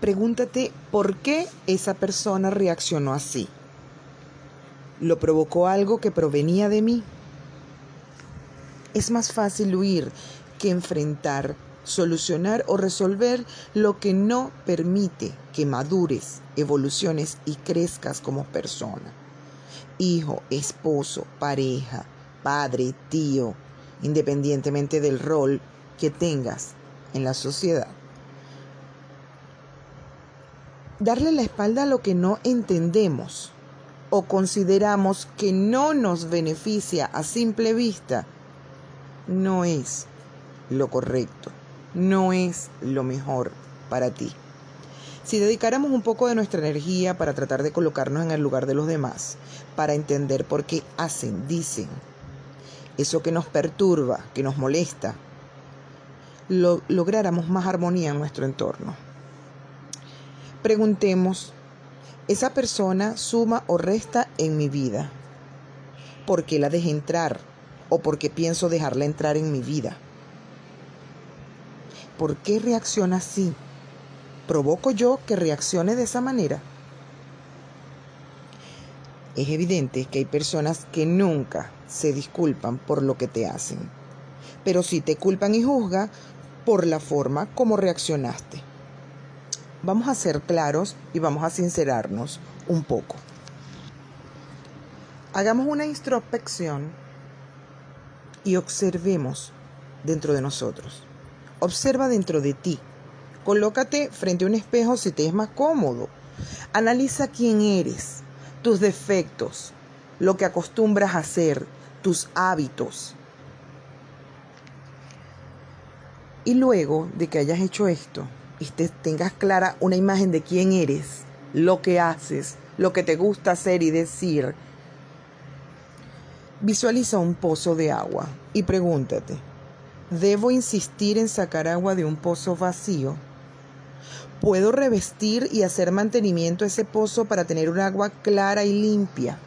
Pregúntate por qué esa persona reaccionó así. ¿Lo provocó algo que provenía de mí? Es más fácil huir que enfrentar, solucionar o resolver lo que no permite que madures, evoluciones y crezcas como persona. Hijo, esposo, pareja, padre, tío, independientemente del rol que tengas en la sociedad. Darle la espalda a lo que no entendemos o consideramos que no nos beneficia a simple vista no es lo correcto, no es lo mejor para ti. Si dedicáramos un poco de nuestra energía para tratar de colocarnos en el lugar de los demás, para entender por qué hacen, dicen, eso que nos perturba, que nos molesta, lo, lográramos más armonía en nuestro entorno. Preguntemos, ¿esa persona suma o resta en mi vida? ¿Por qué la dejé entrar? ¿O por qué pienso dejarla entrar en mi vida? ¿Por qué reacciona así? ¿Provoco yo que reaccione de esa manera? Es evidente que hay personas que nunca se disculpan por lo que te hacen, pero sí te culpan y juzgan por la forma como reaccionaste. Vamos a ser claros y vamos a sincerarnos un poco. Hagamos una introspección y observemos dentro de nosotros. Observa dentro de ti. Colócate frente a un espejo si te es más cómodo. Analiza quién eres, tus defectos, lo que acostumbras a hacer, tus hábitos. Y luego de que hayas hecho esto y te tengas clara una imagen de quién eres, lo que haces, lo que te gusta hacer y decir, visualiza un pozo de agua y pregúntate, ¿debo insistir en sacar agua de un pozo vacío? ¿Puedo revestir y hacer mantenimiento a ese pozo para tener un agua clara y limpia?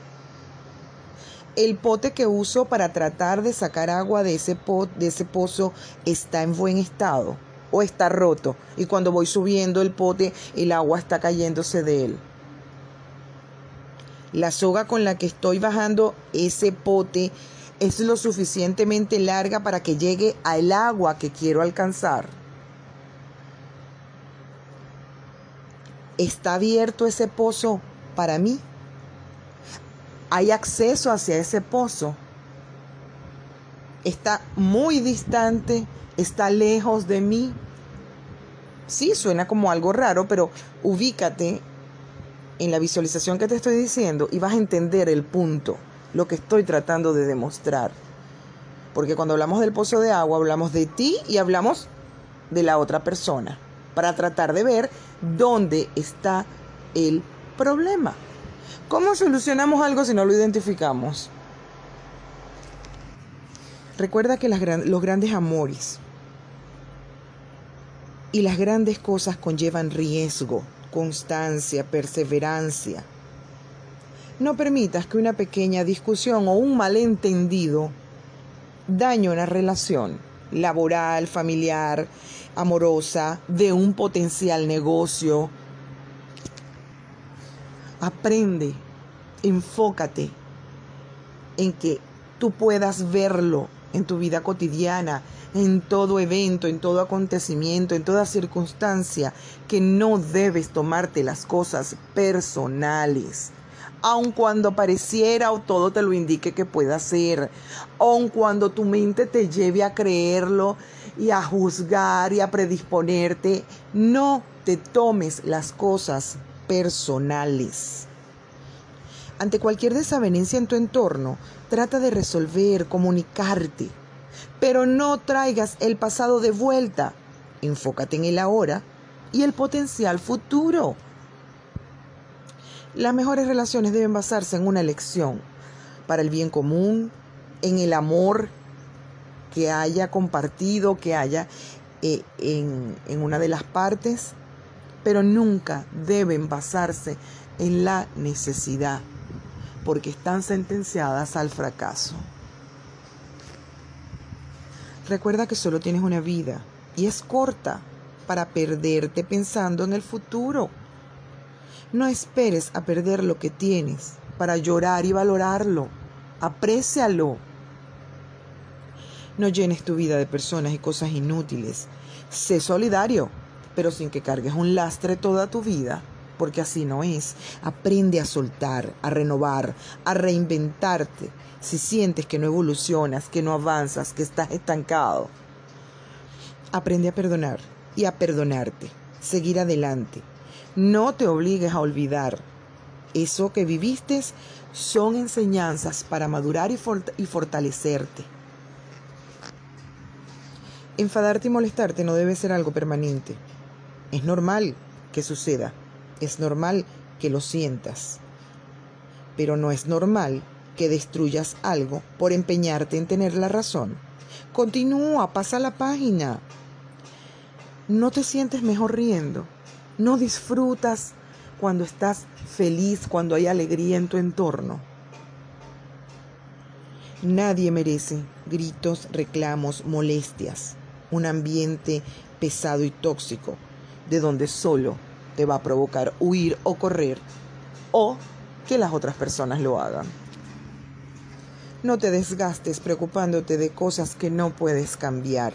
El pote que uso para tratar de sacar agua de ese, de ese pozo está en buen estado o está roto y cuando voy subiendo el pote el agua está cayéndose de él. La soga con la que estoy bajando ese pote es lo suficientemente larga para que llegue al agua que quiero alcanzar. ¿Está abierto ese pozo para mí? ¿Hay acceso hacia ese pozo? ¿Está muy distante? ¿Está lejos de mí? Sí, suena como algo raro, pero ubícate en la visualización que te estoy diciendo y vas a entender el punto, lo que estoy tratando de demostrar. Porque cuando hablamos del pozo de agua, hablamos de ti y hablamos de la otra persona, para tratar de ver dónde está el problema. ¿Cómo solucionamos algo si no lo identificamos? Recuerda que los grandes amores y las grandes cosas conllevan riesgo, constancia, perseverancia. No permitas que una pequeña discusión o un malentendido dañe una relación laboral, familiar, amorosa, de un potencial negocio. Aprende, enfócate en que tú puedas verlo en tu vida cotidiana, en todo evento, en todo acontecimiento, en toda circunstancia, que no debes tomarte las cosas personales aun cuando pareciera o todo te lo indique que pueda ser, aun cuando tu mente te lleve a creerlo y a juzgar y a predisponerte, no te tomes las cosas personales. Ante cualquier desavenencia en tu entorno, trata de resolver, comunicarte, pero no traigas el pasado de vuelta. Enfócate en el ahora y el potencial futuro. Las mejores relaciones deben basarse en una elección para el bien común, en el amor que haya compartido, que haya eh, en, en una de las partes, pero nunca deben basarse en la necesidad, porque están sentenciadas al fracaso. Recuerda que solo tienes una vida y es corta. para perderte pensando en el futuro. No esperes a perder lo que tienes para llorar y valorarlo. Aprécialo. No llenes tu vida de personas y cosas inútiles. Sé solidario, pero sin que cargues un lastre toda tu vida, porque así no es. Aprende a soltar, a renovar, a reinventarte. Si sientes que no evolucionas, que no avanzas, que estás estancado, aprende a perdonar y a perdonarte, seguir adelante. No te obligues a olvidar. Eso que viviste son enseñanzas para madurar y, y fortalecerte. Enfadarte y molestarte no debe ser algo permanente. Es normal que suceda, es normal que lo sientas, pero no es normal que destruyas algo por empeñarte en tener la razón. Continúa, pasa la página. No te sientes mejor riendo, no disfrutas cuando estás feliz, cuando hay alegría en tu entorno. Nadie merece gritos, reclamos, molestias un ambiente pesado y tóxico, de donde solo te va a provocar huir o correr, o que las otras personas lo hagan. No te desgastes preocupándote de cosas que no puedes cambiar.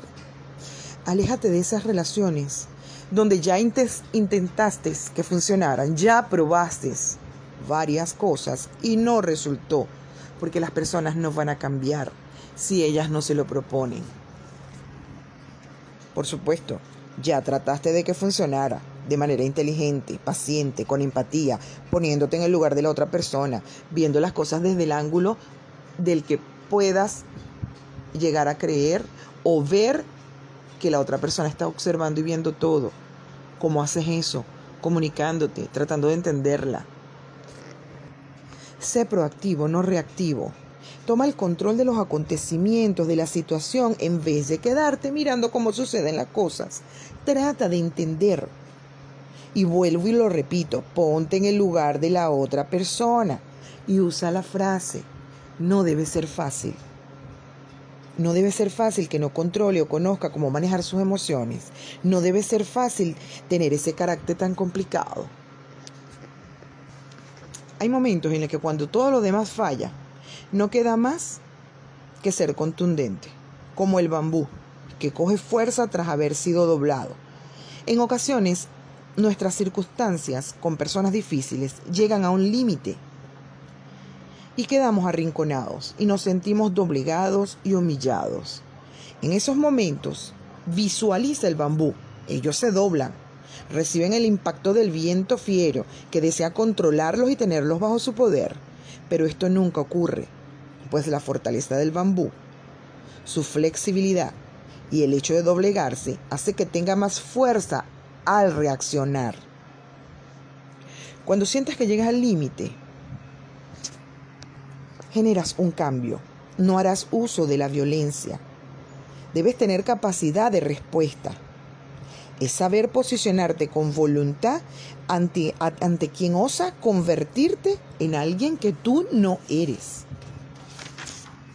Aléjate de esas relaciones donde ya intentaste que funcionaran, ya probaste varias cosas y no resultó, porque las personas no van a cambiar si ellas no se lo proponen. Por supuesto, ya trataste de que funcionara de manera inteligente, paciente, con empatía, poniéndote en el lugar de la otra persona, viendo las cosas desde el ángulo del que puedas llegar a creer o ver que la otra persona está observando y viendo todo. ¿Cómo haces eso? Comunicándote, tratando de entenderla. Sé proactivo, no reactivo. Toma el control de los acontecimientos, de la situación, en vez de quedarte mirando cómo suceden las cosas. Trata de entender. Y vuelvo y lo repito, ponte en el lugar de la otra persona y usa la frase, no debe ser fácil. No debe ser fácil que no controle o conozca cómo manejar sus emociones. No debe ser fácil tener ese carácter tan complicado. Hay momentos en los que cuando todo lo demás falla, no queda más que ser contundente, como el bambú, que coge fuerza tras haber sido doblado. En ocasiones, nuestras circunstancias con personas difíciles llegan a un límite y quedamos arrinconados y nos sentimos doblegados y humillados. En esos momentos, visualiza el bambú. Ellos se doblan, reciben el impacto del viento fiero que desea controlarlos y tenerlos bajo su poder. Pero esto nunca ocurre pues la fortaleza del bambú, su flexibilidad y el hecho de doblegarse hace que tenga más fuerza al reaccionar. Cuando sientas que llegas al límite, generas un cambio. No harás uso de la violencia. Debes tener capacidad de respuesta. Es saber posicionarte con voluntad ante, ante quien osa convertirte en alguien que tú no eres.